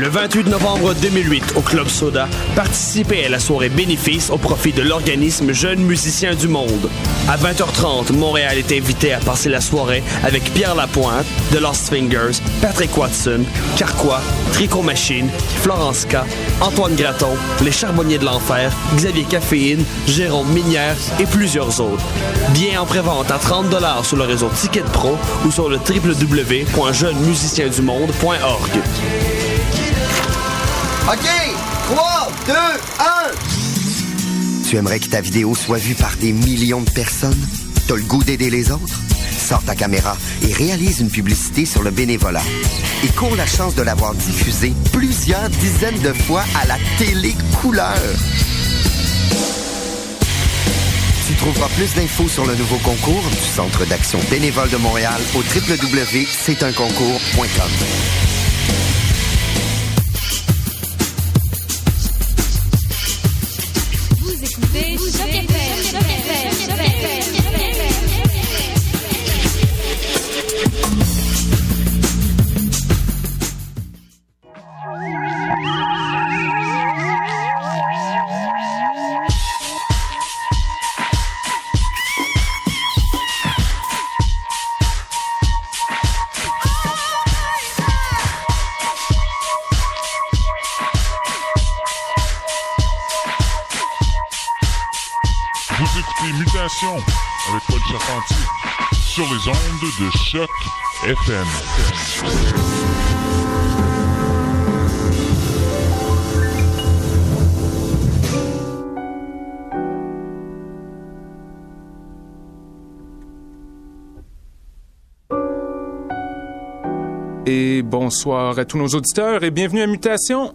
Le 28 novembre 2008, au Club Soda, participez à la soirée bénéfice au profit de l'organisme Jeunes Musiciens du Monde. À 20h30, Montréal est invité à passer la soirée avec Pierre Lapointe, The Lost Fingers, Patrick Watson, Carquois, Tricot Machine, Florence K, Antoine Graton, Les Charbonniers de l'Enfer, Xavier Caféine, Jérôme Minière et plusieurs autres. Bien en prévente à 30 sur le réseau Ticket Pro ou sur le www.jeunesmusiciensdumonde.org. OK! 3, 2, 1! Tu aimerais que ta vidéo soit vue par des millions de personnes? T'as le goût d'aider les autres? Sors ta caméra et réalise une publicité sur le bénévolat. Et cours la chance de l'avoir diffusée plusieurs dizaines de fois à la télé couleur. Tu trouveras plus d'infos sur le nouveau concours du Centre d'action bénévole de Montréal au www.c'estunconcours.com. Vous Et bonsoir à tous nos auditeurs et bienvenue à Mutation.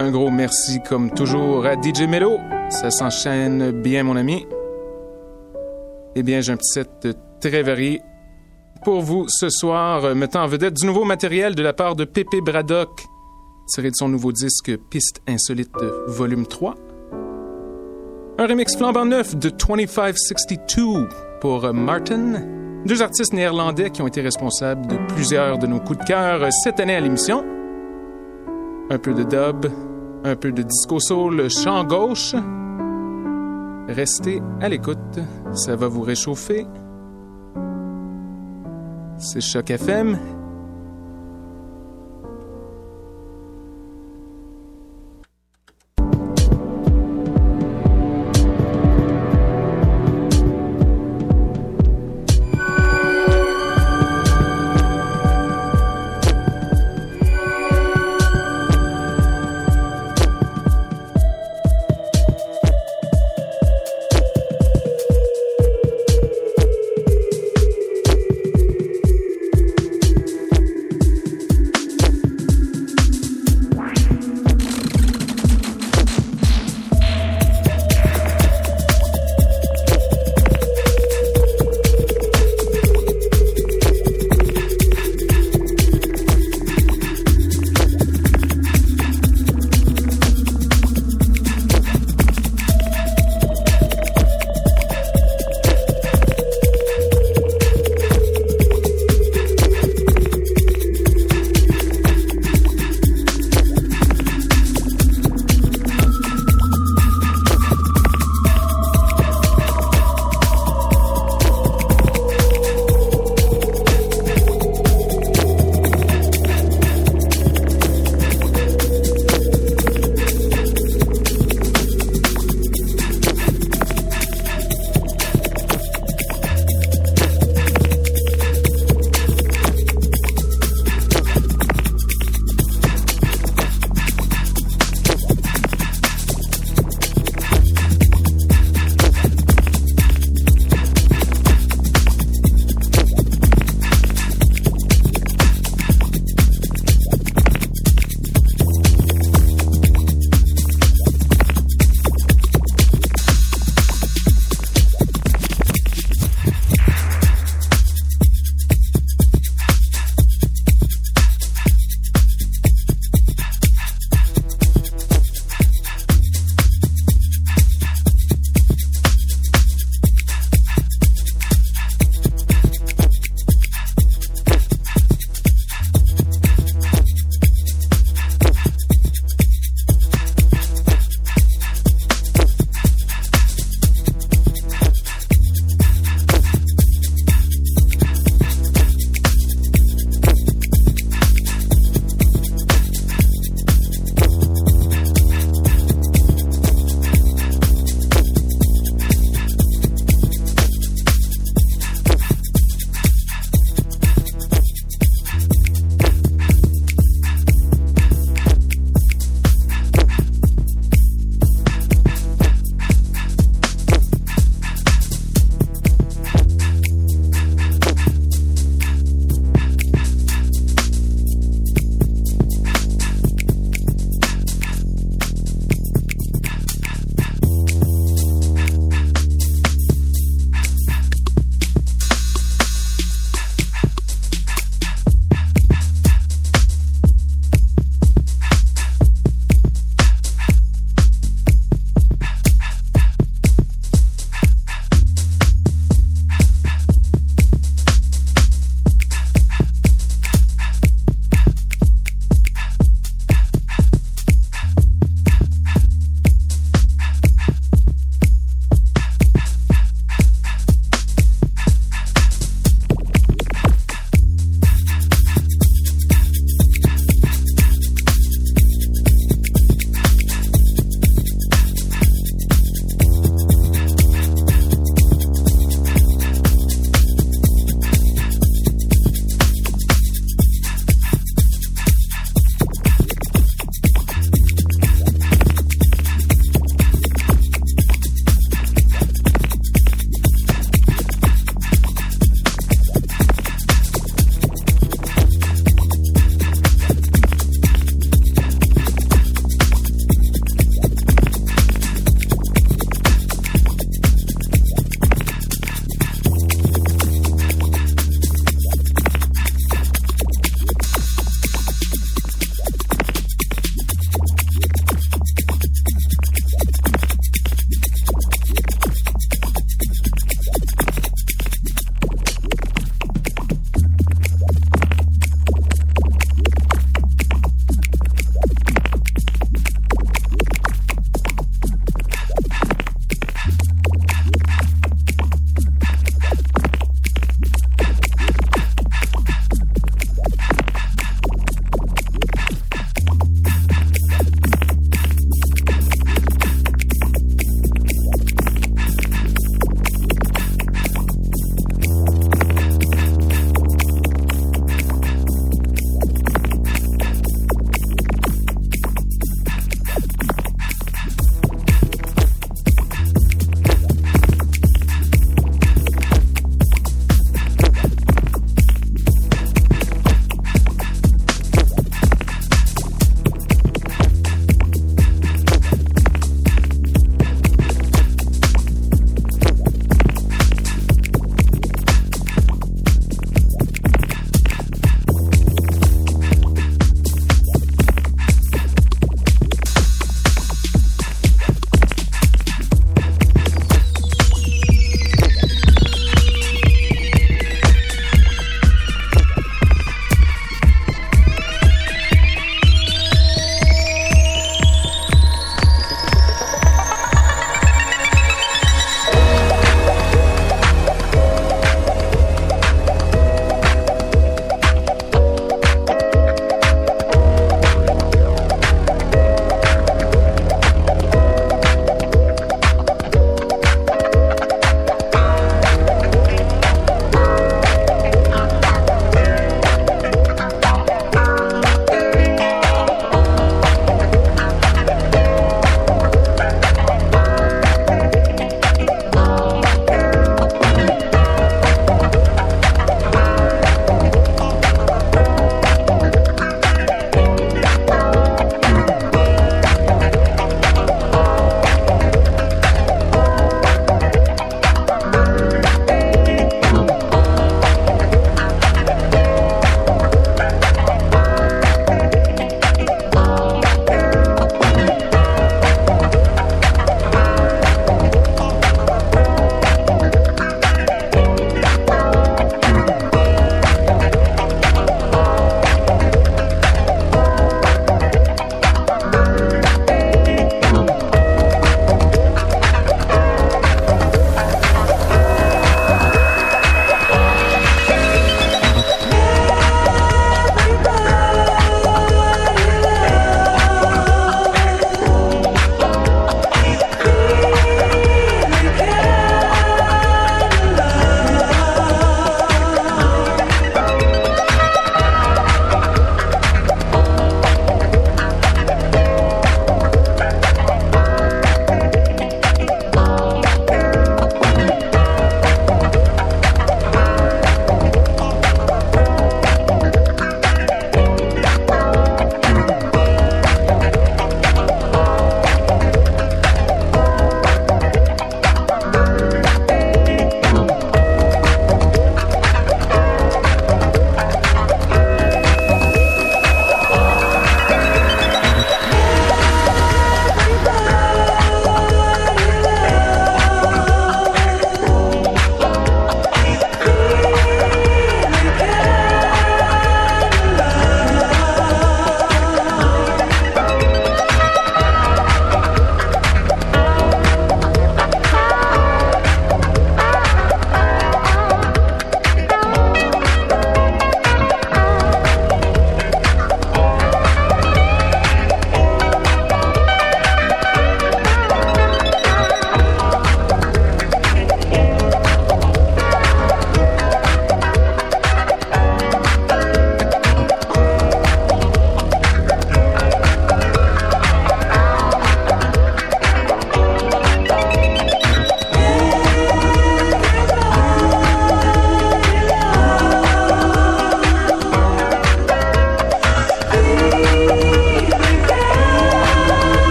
Un gros merci comme toujours à DJ Mello. Ça s'enchaîne bien mon ami. Eh bien, j'ai un petit set très varié pour vous ce soir, euh, mettant en vedette du nouveau matériel de la part de Pépé Braddock, tiré de son nouveau disque Piste Insolite Volume 3. Un remix flambant neuf de 2562 pour Martin. Deux artistes néerlandais qui ont été responsables de plusieurs de nos coups de cœur euh, cette année à l'émission. Un peu de dub, un peu de disco soul, chant gauche. Restez à l'écoute, ça va vous réchauffer. C'est Choc FM.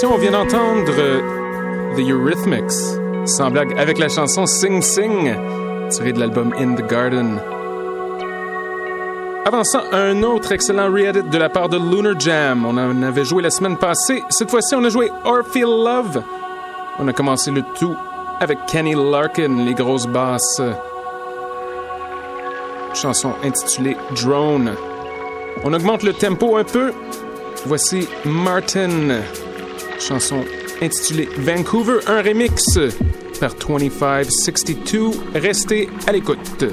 On vient d'entendre The Eurythmics, sans blague, avec la chanson Sing Sing, tirée de l'album In the Garden. Avant ça, un autre excellent re-edit de la part de Lunar Jam. On en avait joué la semaine passée. Cette fois-ci, on a joué Or Feel Love. On a commencé le tout avec Kenny Larkin, les grosses basses. Chanson intitulée Drone. On augmente le tempo un peu. Voici Martin, chanson intitulée Vancouver, un remix par 2562. Restez à l'écoute.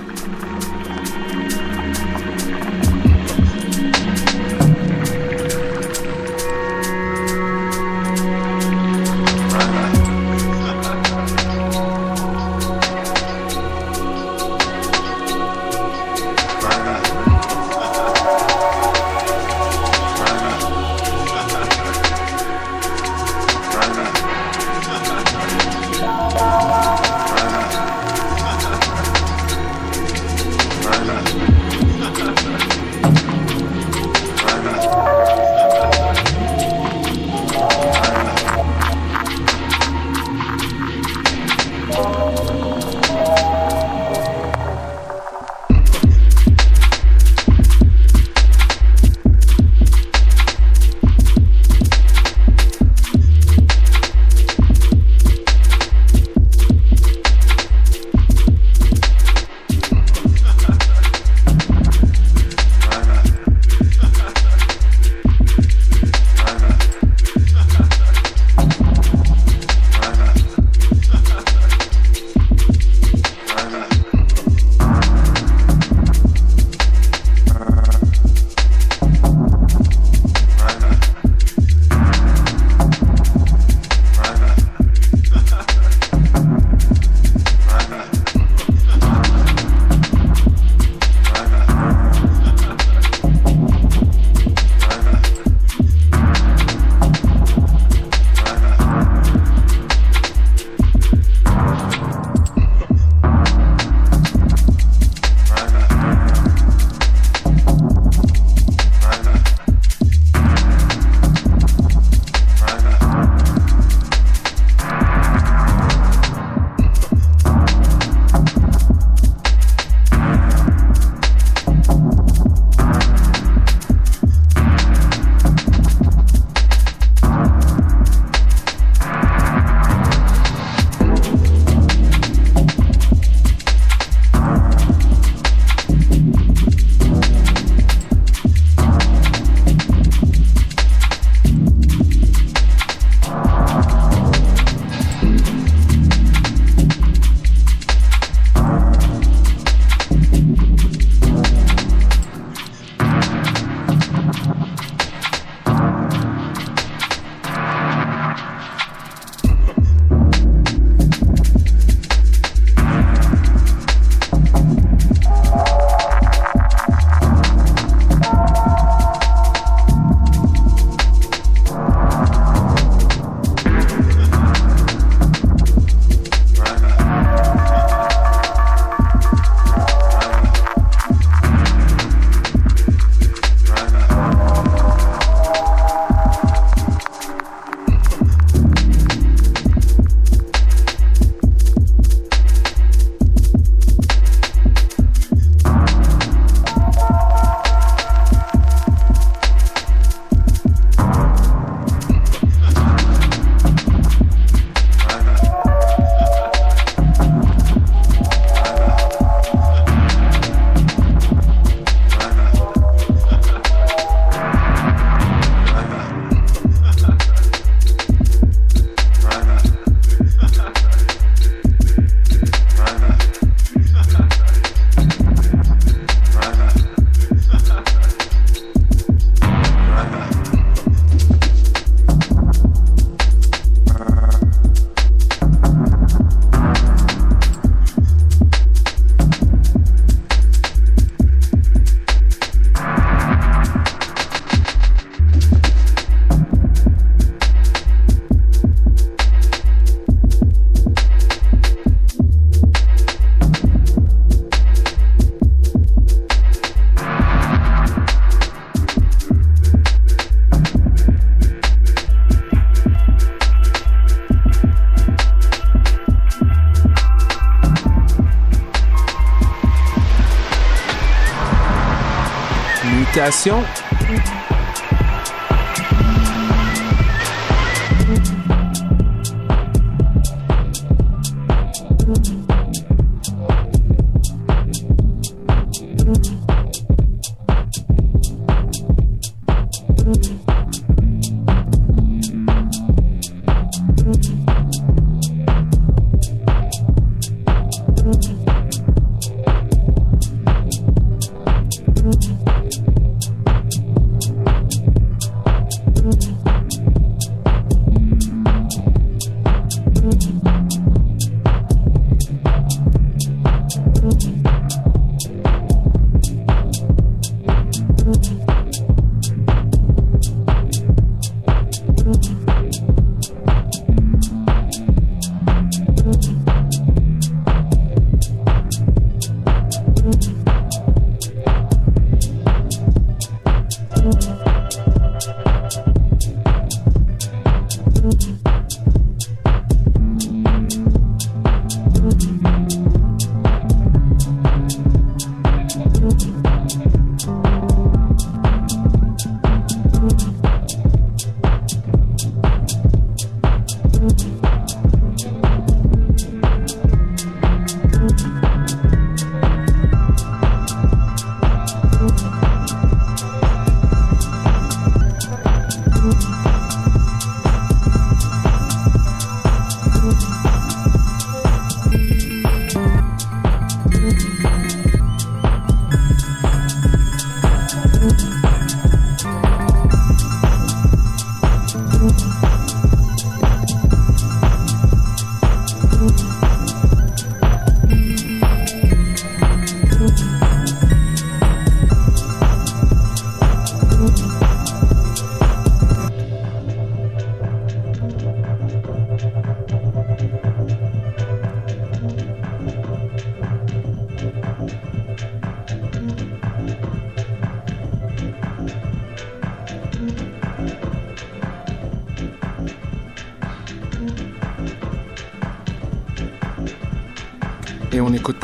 Mutation.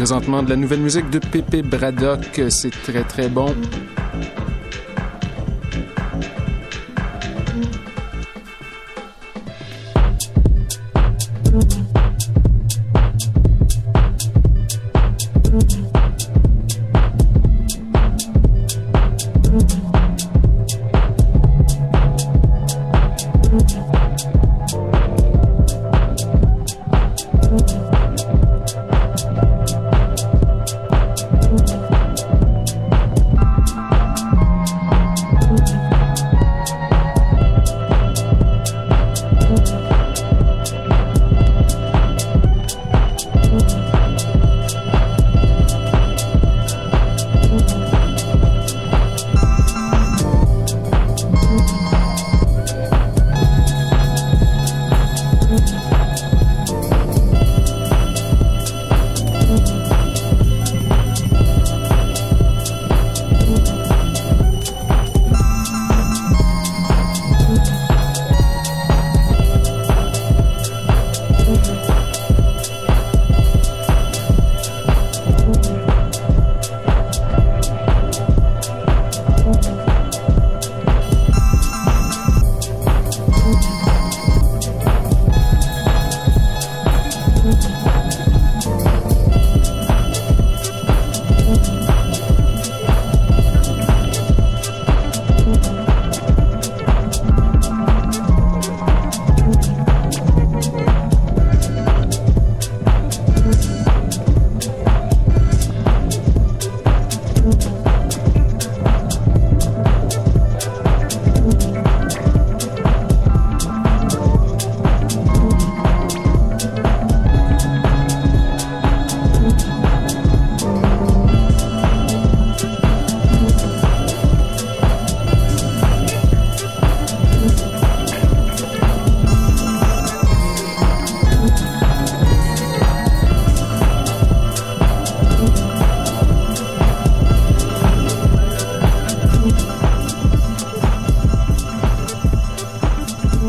Présentement de la nouvelle musique de Pépé Braddock. C'est très très bon.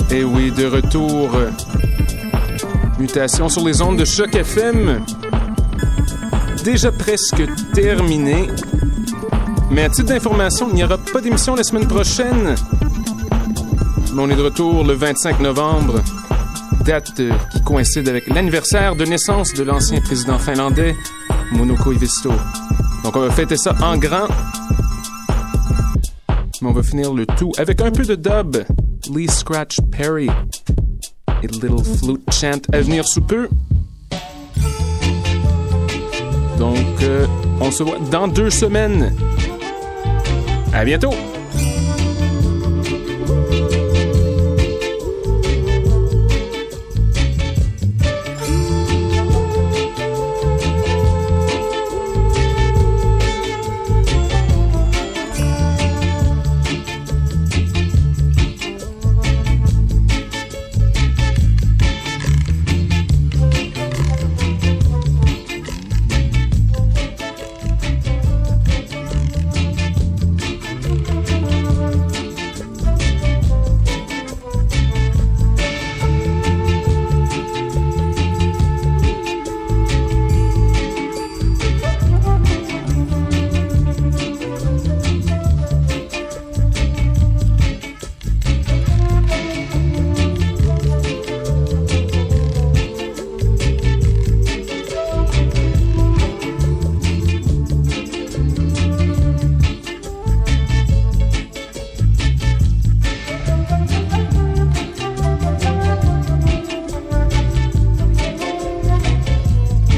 De retour. Mutation sur les ondes de choc FM. Déjà presque terminé. Mais à titre d'information, il n'y aura pas d'émission la semaine prochaine. Mais on est de retour le 25 novembre, date euh, qui coïncide avec l'anniversaire de naissance de l'ancien président finlandais, Mono Koivisto. Donc on va fêter ça en grand. Mais on va finir le tout avec un peu de dub. Lee Scratch Perry et Little Flute Chant à venir sous peu. Donc, euh, on se voit dans deux semaines. À bientôt!